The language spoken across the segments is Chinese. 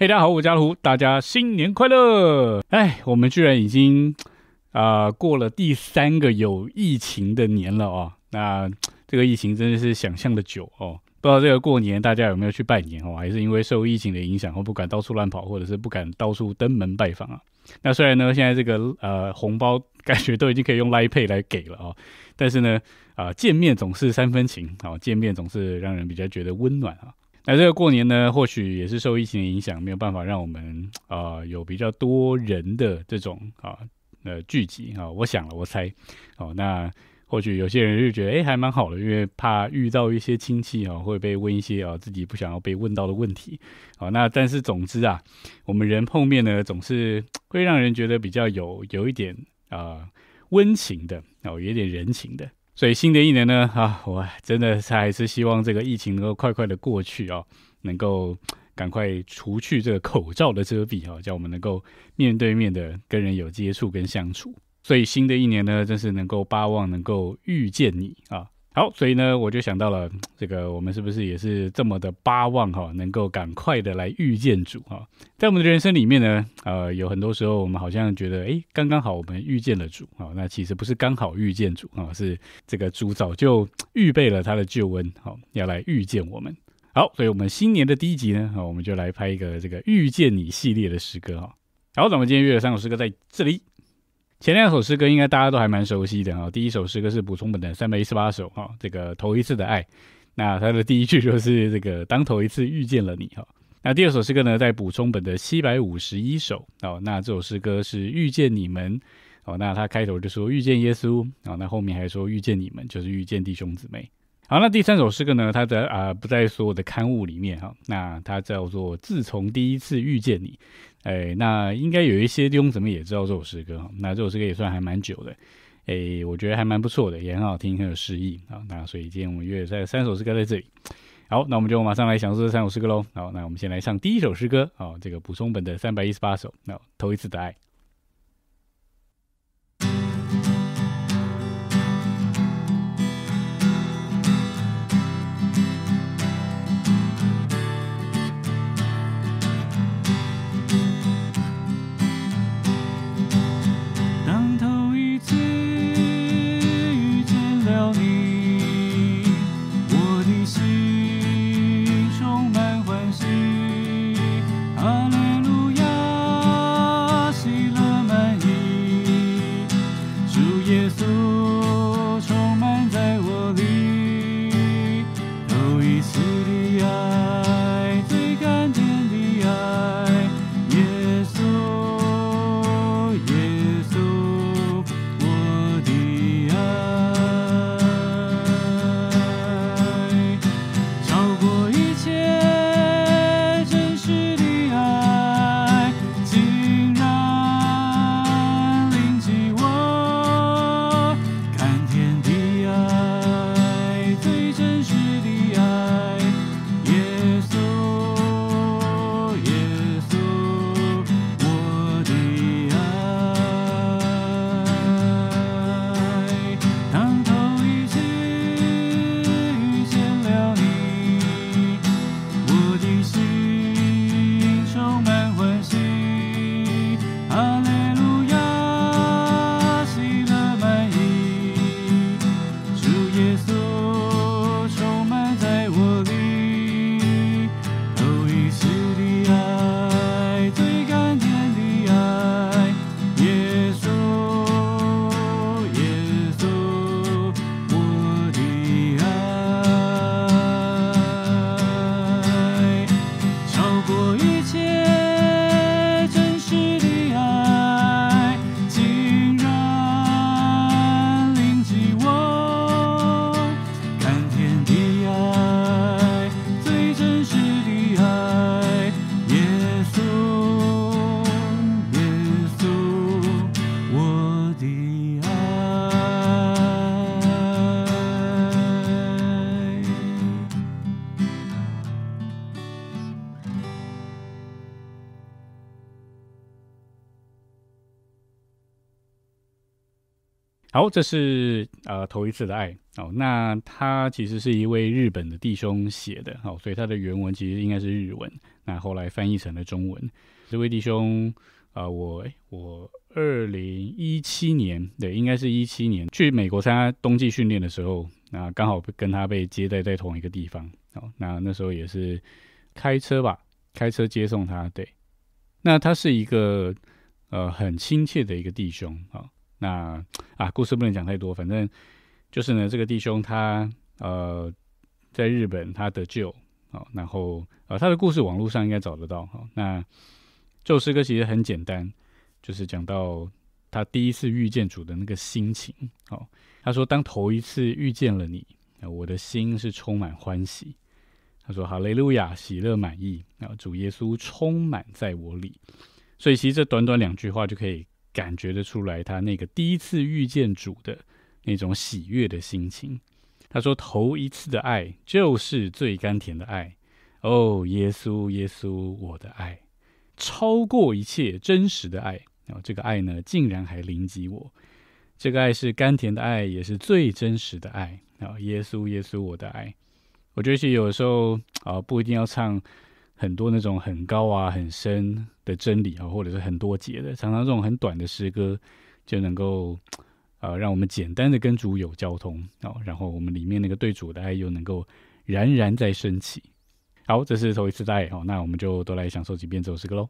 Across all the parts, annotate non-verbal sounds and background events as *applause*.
嘿，大家好，我家虎，大家新年快乐！哎，我们居然已经啊过了第三个有疫情的年了哦。那这个疫情真的是想象的久哦。不知道这个过年大家有没有去拜年哦？还是因为受疫情的影响，或不敢到处乱跑，或者是不敢到处登门拜访啊？那虽然呢，现在这个呃红包 *laughs* 感觉都已经可以用 Line Pay 来给了哦，但是呢啊见面总是三分情啊，见面总是让人比较觉得温暖啊。那这个过年呢，或许也是受疫情的影响，没有办法让我们啊有比较多人的这种啊呃聚集啊。我想了，我猜，哦，那或许有些人就觉得，哎，还蛮好的，因为怕遇到一些亲戚啊，会被问一些啊自己不想要被问到的问题。好，那但是总之啊，我们人碰面呢，总是会让人觉得比较有有一点啊温情的，哦，有点人情的。所以新的一年呢，啊，我真的还是希望这个疫情能够快快的过去啊，能够赶快除去这个口罩的遮蔽啊，叫我们能够面对面的跟人有接触跟相处。所以新的一年呢，真是能够巴望能够遇见你啊。好，所以呢，我就想到了这个，我们是不是也是这么的巴望哈，能够赶快的来遇见主哈？在我们的人生里面呢，呃，有很多时候我们好像觉得，哎，刚刚好我们遇见了主啊，那其实不是刚好遇见主啊，是这个主早就预备了他的救恩，好，要来遇见我们。好，所以我们新年的第一集呢，好，我们就来拍一个这个遇见你系列的诗歌哈。好，那我们今天约了三首诗歌在这里。前两首诗歌应该大家都还蛮熟悉的哈。第一首诗歌是补充本的三百一十八首哈，这个头一次的爱，那它的第一句就是这个当头一次遇见了你哈。那第二首诗歌呢，在补充本的七百五十一首哦，那这首诗歌是遇见你们哦，那它开头就说遇见耶稣哦，那后面还说遇见你们就是遇见弟兄姊妹。好，那第三首诗歌呢，它在啊不在所有的刊物里面哈，那它叫做自从第一次遇见你。哎，那应该有一些弟兄姊妹也知道这首诗歌哈。那这首诗歌也算还蛮久的，哎，我觉得还蛮不错的，也很好听，很有诗意啊。那所以今天我们约在三首诗歌在这里。好，那我们就马上来享受这三首诗歌喽。好，那我们先来唱第一首诗歌啊，这个补充本的三百一十八首，那头一次的爱。好，这是呃头一次的爱哦。那他其实是一位日本的弟兄写的，哦，所以他的原文其实应该是日文。那后来翻译成了中文。这位弟兄，呃，我我二零一七年，对，应该是一七年去美国参加冬季训练的时候，那刚好跟他被接待在同一个地方。哦，那那时候也是开车吧，开车接送他。对，那他是一个呃很亲切的一个弟兄啊。那啊，故事不能讲太多，反正就是呢，这个弟兄他呃在日本他得救，哦，然后呃他的故事网络上应该找得到，好，那这首诗歌其实很简单，就是讲到他第一次遇见主的那个心情，哦，他说当头一次遇见了你，我的心是充满欢喜，他说哈雷路亚，喜乐满意，啊，主耶稣充满在我里，所以其实这短短两句话就可以。感觉得出来，他那个第一次遇见主的那种喜悦的心情。他说：“头一次的爱就是最甘甜的爱。”哦，耶稣，耶稣，我的爱超过一切真实的爱。然后这个爱呢，竟然还临及我。这个爱是甘甜的爱，也是最真实的爱。啊，耶稣，耶稣，我的爱。我觉得是有时候啊，不一定要唱。很多那种很高啊、很深的真理啊，或者是很多节的，常常这种很短的诗歌就能够，呃，让我们简单的跟主有交通哦，然后我们里面那个对主的爱又能够冉冉在升起。好，这是头一次带哦，那我们就都来享受几遍这首诗歌喽。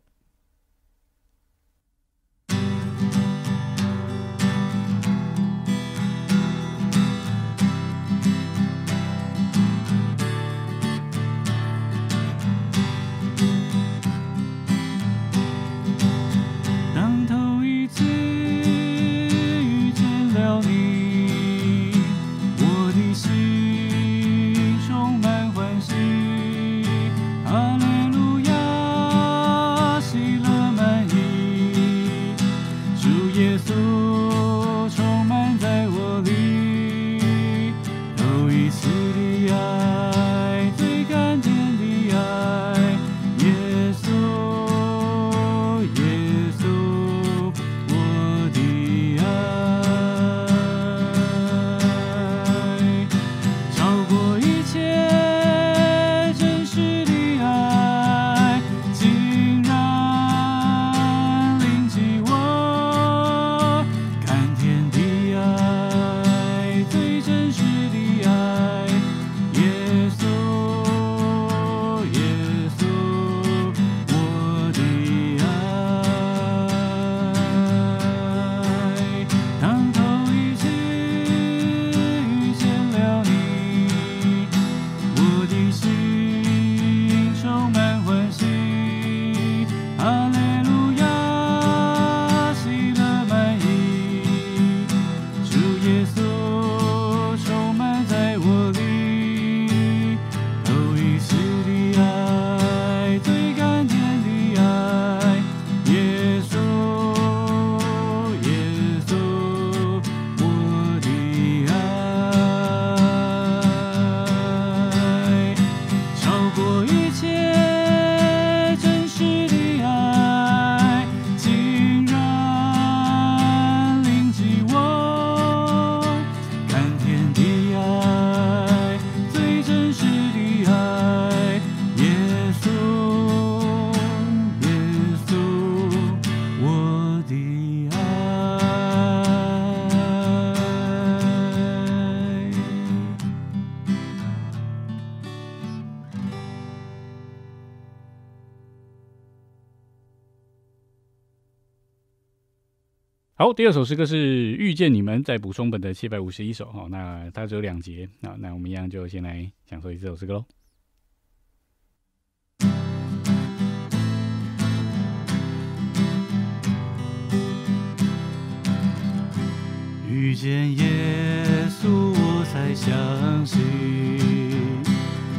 第二首诗歌是《遇见你们》，在补充本的七百五十一首哈，那它只有两节，那那我们一样就先来享受一首诗歌喽。遇见耶稣，我才相信，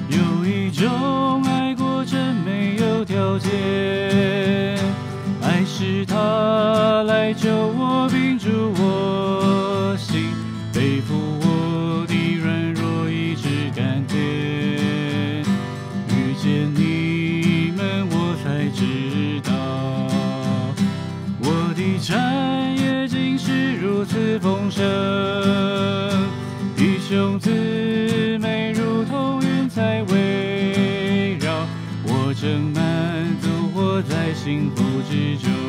有一种爱过真没有条件。爱是他来救我，生弟兄姊妹如同云彩围绕，我正满足，活在幸福之中。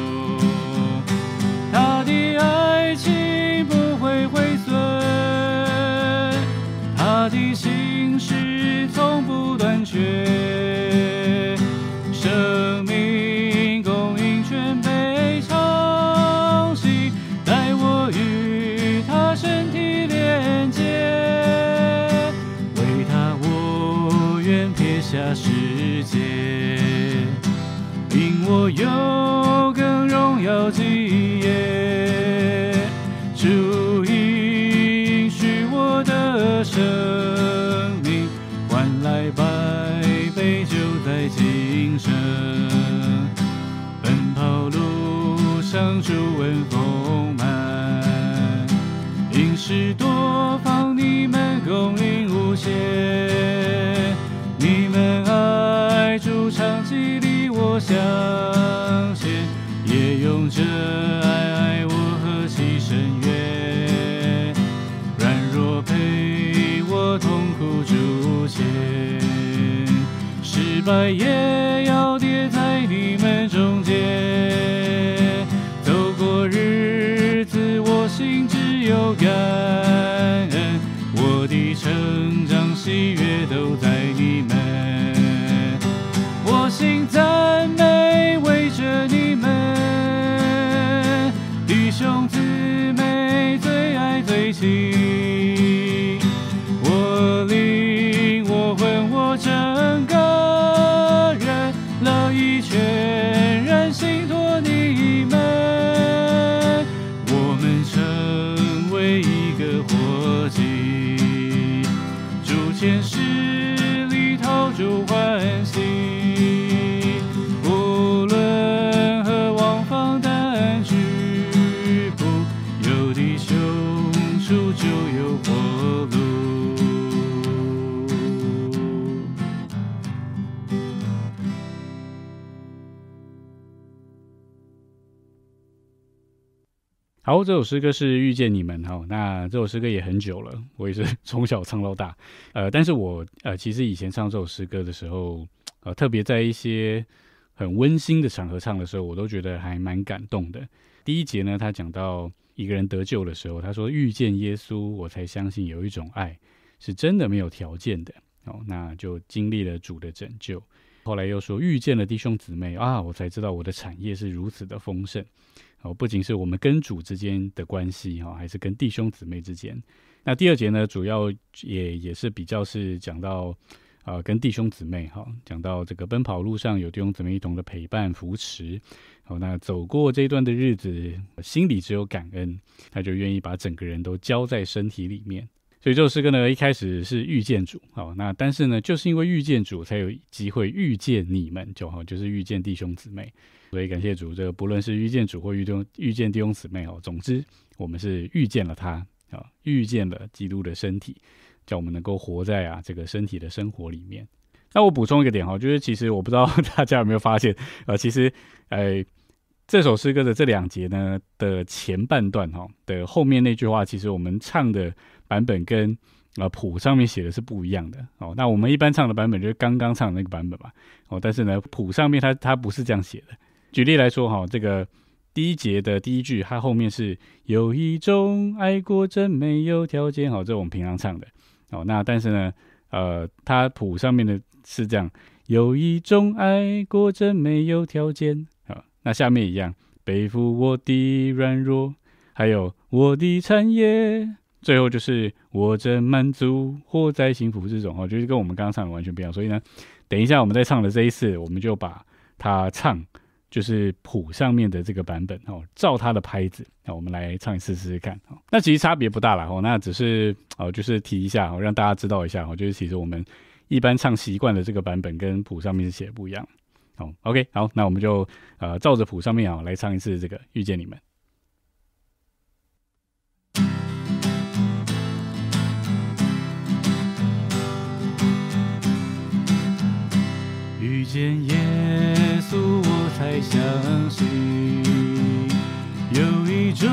相见，也用这爱爱我何其深远，软弱陪我痛苦逐渐，失败也好，这首诗歌是遇见你们哈。那这首诗歌也很久了，我也是从小唱到大。*laughs* 呃，但是我呃，其实以前唱这首诗歌的时候，呃，特别在一些很温馨的场合唱的时候，我都觉得还蛮感动的。第一节呢，他讲到一个人得救的时候，他说遇见耶稣，我才相信有一种爱是真的没有条件的。哦，那就经历了主的拯救。后来又说遇见了弟兄姊妹啊，我才知道我的产业是如此的丰盛。哦，不仅是我们跟主之间的关系哈，还是跟弟兄姊妹之间。那第二节呢，主要也也是比较是讲到啊、跟弟兄姊妹哈，讲到这个奔跑路上有弟兄姊妹一同的陪伴扶持。好，那走过这段的日子，心里只有感恩，他就愿意把整个人都交在身体里面。所以这首诗歌呢，一开始是遇见主，好，那但是呢，就是因为遇见主，才有机会遇见你们，就好，就是遇见弟兄姊妹。所以感谢主，这个不论是遇见主或遇见遇见弟兄姊妹哦，总之我们是遇见了他啊，遇见了基督的身体，叫我们能够活在啊这个身体的生活里面。那我补充一个点哈，就是其实我不知道 *laughs* 大家有没有发现，呃，其实呃这首诗歌的这两节呢的前半段哈的后面那句话，其实我们唱的版本跟呃谱上面写的是不一样的哦。那我们一般唱的版本就是刚刚唱的那个版本嘛哦，但是呢谱上面它它不是这样写的。举例来说哈，这个第一节的第一句，它后面是有一种爱过真没有条件，好，这是我们平常唱的哦。那但是呢，呃，它谱上面的是这样，有一种爱过真没有条件，好，那下面一样，背负我的软弱，还有我的产业，最后就是我真满足，活在幸福之中，哦，就是跟我们刚刚唱的完全不一样。所以呢，等一下我们在唱的这一次，我们就把它唱。就是谱上面的这个版本哦，照它的拍子，那我们来唱一次试试看哦。那其实差别不大啦哦，那只是哦，就是提一下哦，让大家知道一下哦，就是其实我们一般唱习惯的这个版本跟谱上面是写的不一样。哦，OK，好，那我们就呃照着谱上面啊来唱一次这个《遇见你们》。见耶稣，我才相信有一种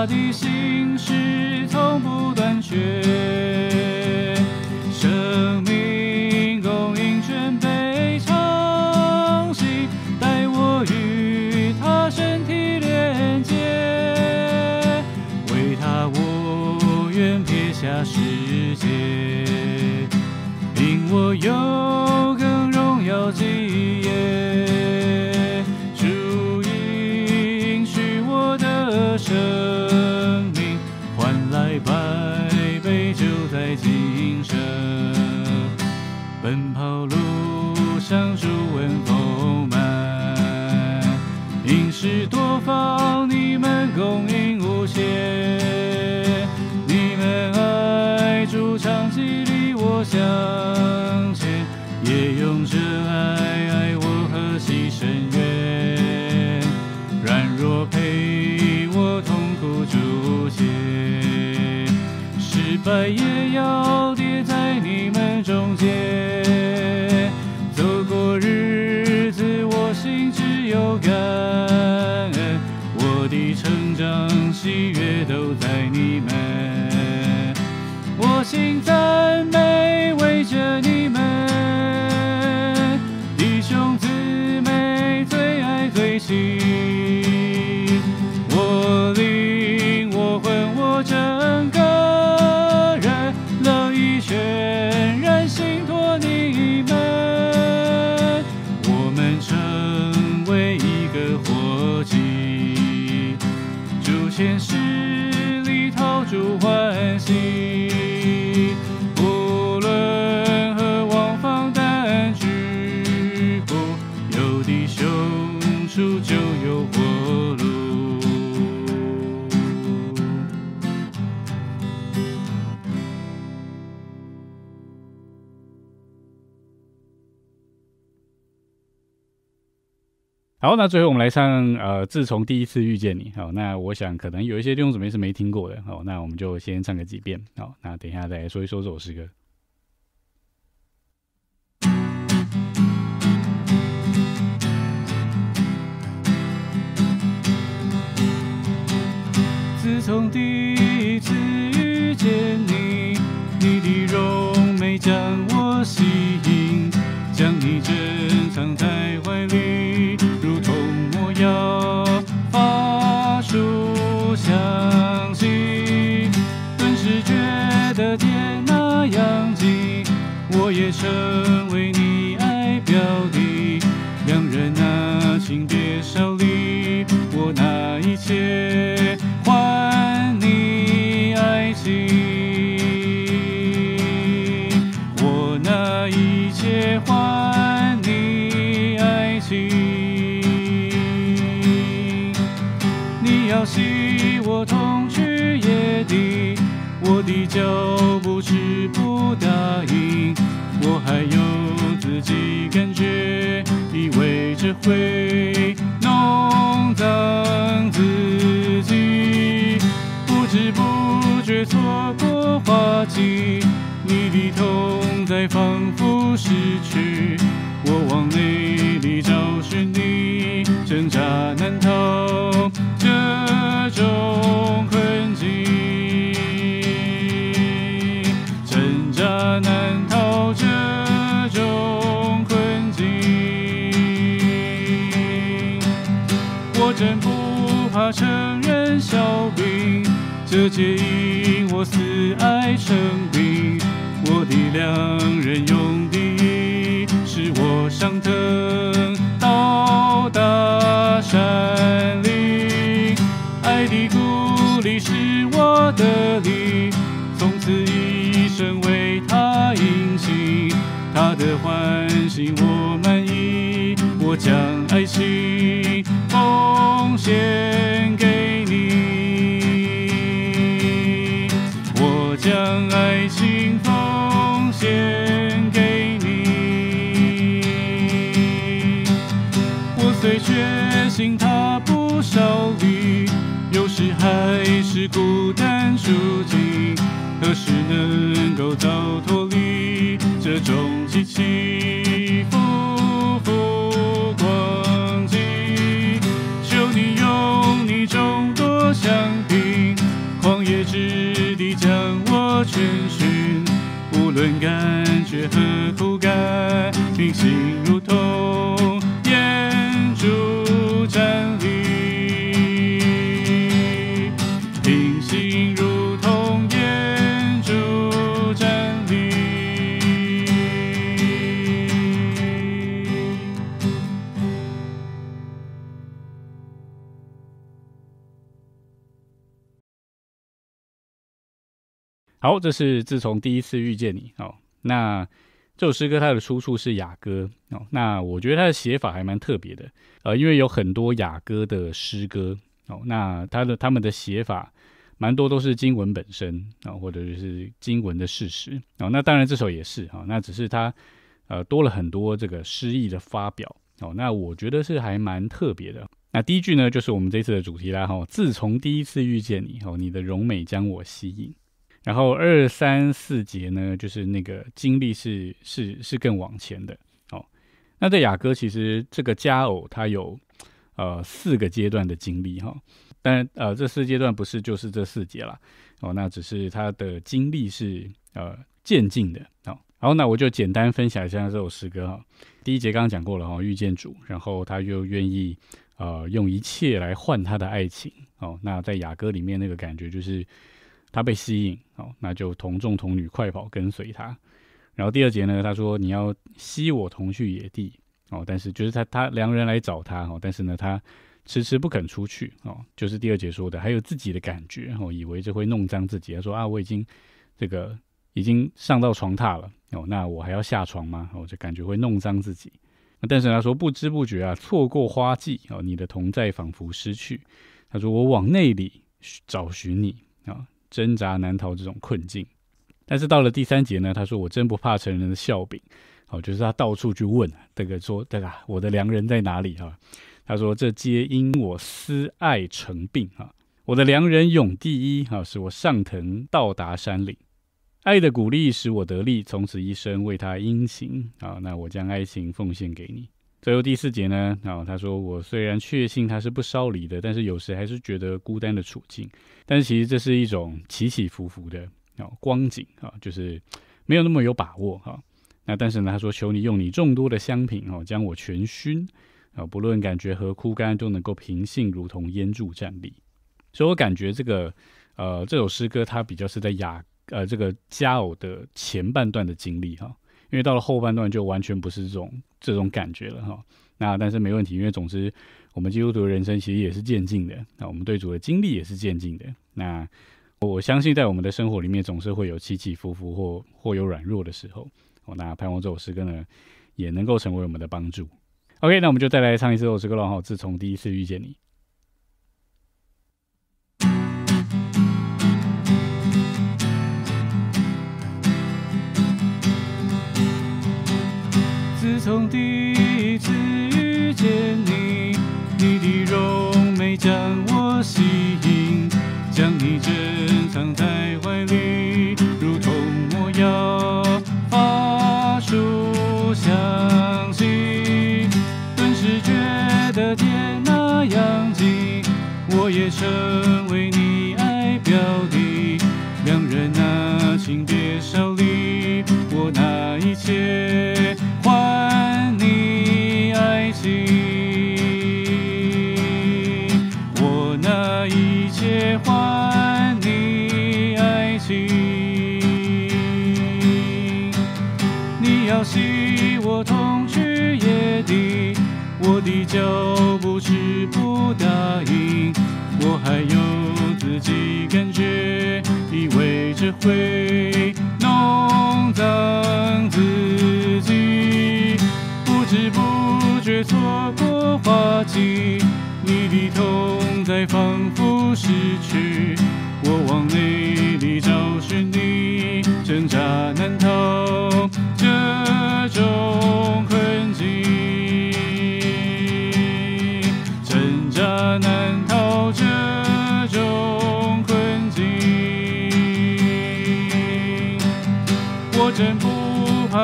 我的心事从不断绝相牵，也用这爱爱我和牺牲愿，软弱陪我痛苦逐渐，失败也要跌在你们中间。走过日子，我心只有感恩，我的成长喜悦都在你们。我心前世好，那最后我们来唱呃，自从第一次遇见你。好，那我想可能有一些弟兄姊妹是没听过的。好，那我们就先唱个几遍。好，那等一下再来说一说这首诗歌。自从第一次遇见你，你的容美将我吸引相信，顿时觉得天那样近，我也成我的脚步迟不答应，我还有自己感觉，以为这会弄脏自己，不知不觉错过花季，你的痛在仿佛失去，我往内里找寻你，挣扎难逃这种小兵，这皆因我死爱成病。我的良人用第一，使我上腾到达山岭。爱的鼓励是我的力，从此一生为他引行。他的欢喜我满，我将爱情奉献给你，我将爱情奉献给你。我虽确信他不少离，有时还是孤单处境。何时能够早脱离这种起起感觉很覆盖冰心如同好，这是自从第一次遇见你哦。那这首诗歌它的出处是雅歌哦。那我觉得它的写法还蛮特别的，呃，因为有很多雅歌的诗歌哦，那它的他们的写法蛮多都是经文本身啊，或者是经文的事实哦。那当然这首也是哈，那只是它呃多了很多这个诗意的发表哦。那我觉得是还蛮特别的。那第一句呢，就是我们这次的主题啦哈。自从第一次遇见你哦，你的容美将我吸引。然后二三四节呢，就是那个经历是是是更往前的哦。那在雅歌其实这个佳偶他有呃四个阶段的经历哈，但呃这四阶段不是就是这四节了哦，那只是他的经历是呃渐进的哦。然后那我就简单分享一下这首诗歌哈。第一节刚刚讲过了哈，遇见主，然后他又愿意呃用一切来换他的爱情哦。那在雅歌里面那个感觉就是。他被吸引，哦，那就同众童女快跑跟随他。然后第二节呢，他说你要吸我同去野地，哦，但是就是他他良人来找他，哦，但是呢他迟迟不肯出去，哦，就是第二节说的，还有自己的感觉，哦，以为这会弄脏自己。他说啊，我已经这个已经上到床榻了，哦，那我还要下床吗？哦，就感觉会弄脏自己。但是他说不知不觉啊，错过花季，哦，你的同在仿佛失去。他说我往内里找寻你，啊。挣扎难逃这种困境，但是到了第三节呢，他说：“我真不怕成人的笑柄。”哦，就是他到处去问这个说：“对吧？我的良人在哪里？”哈，他说：“这皆因我思爱成病。”啊，我的良人永第一。哈，使我上腾到达山岭，爱的鼓励使我得力，从此一生为他殷勤。啊，那我将爱情奉献给你。最后第四节呢？然后，他说：“我虽然确信他是不烧离的，但是有时还是觉得孤单的处境。但是其实这是一种起起伏伏的啊光景啊，就是没有那么有把握哈。那但是呢，他说：求你用你众多的香品哦，将我全熏啊，不论感觉和枯干都能够平静，如同烟柱站立。所以我感觉这个呃这首诗歌它比较是在雅呃这个佳偶的前半段的经历哈。”因为到了后半段就完全不是这种这种感觉了哈，那但是没问题，因为总之我们基督徒的人生其实也是渐进的，那我们对主的经历也是渐进的。那我相信在我们的生活里面总是会有起起伏伏或或有软弱的时候，哦，那盼望这首诗歌呢也能够成为我们的帮助。OK，那我们就再来唱一次这首诗歌了哈，自从第一次遇见你。兄弟脚步迟不答应，我还有自己感觉，以为这会弄脏自己，不知不觉错过花季，你的痛在仿佛失去，我往内里找寻你，挣扎难逃。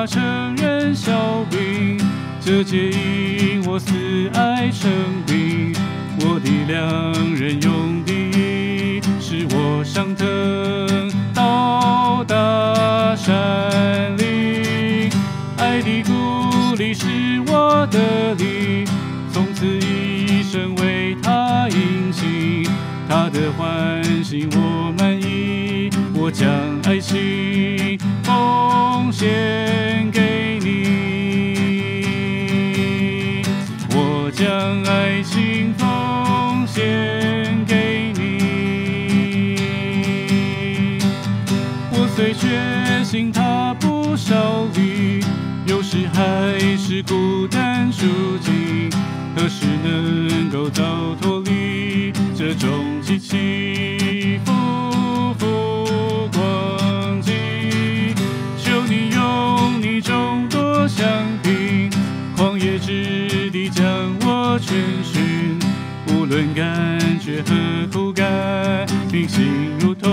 成人笑柄，这皆因我思爱成病。我的良人用第一，使我上腾到达山岭。爱的鼓励是我的力，从此一生为他殷勤。他的欢喜我满意，我将爱情心踏不少里，有时还是孤单抒情。何时能够早脱离这种起起伏伏光景？求你用你众多香槟，旷野之地将我全寻。无论感觉和苦感，平行如同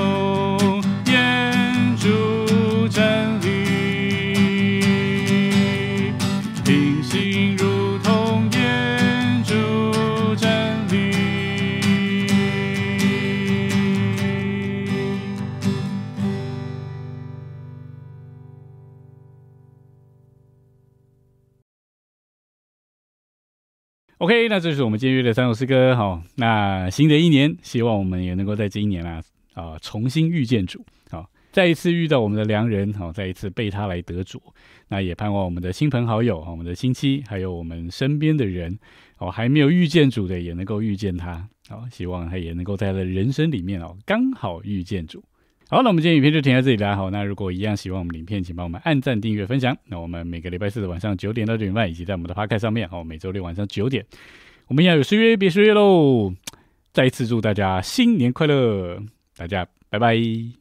OK，那这是我们今天的三首诗歌。好，那新的一年，希望我们也能够在这一年啊啊、重新遇见主，好，再一次遇到我们的良人，好，再一次被他来得主。那也盼望我们的亲朋好友、我们的亲戚，还有我们身边的人，哦，还没有遇见主的，也能够遇见他。好，希望他也能够在他的人生里面哦，刚好遇见主。好，那我们今天影片就停在这里啦。好，那如果一样喜欢我们影片，请帮我们按赞、订阅、分享。那我们每个礼拜四的晚上九点到九点半，以及在我们的 p o c a 上面，好，每周六晚上九点，我们要有失约，别失约喽。再一次祝大家新年快乐，大家拜拜。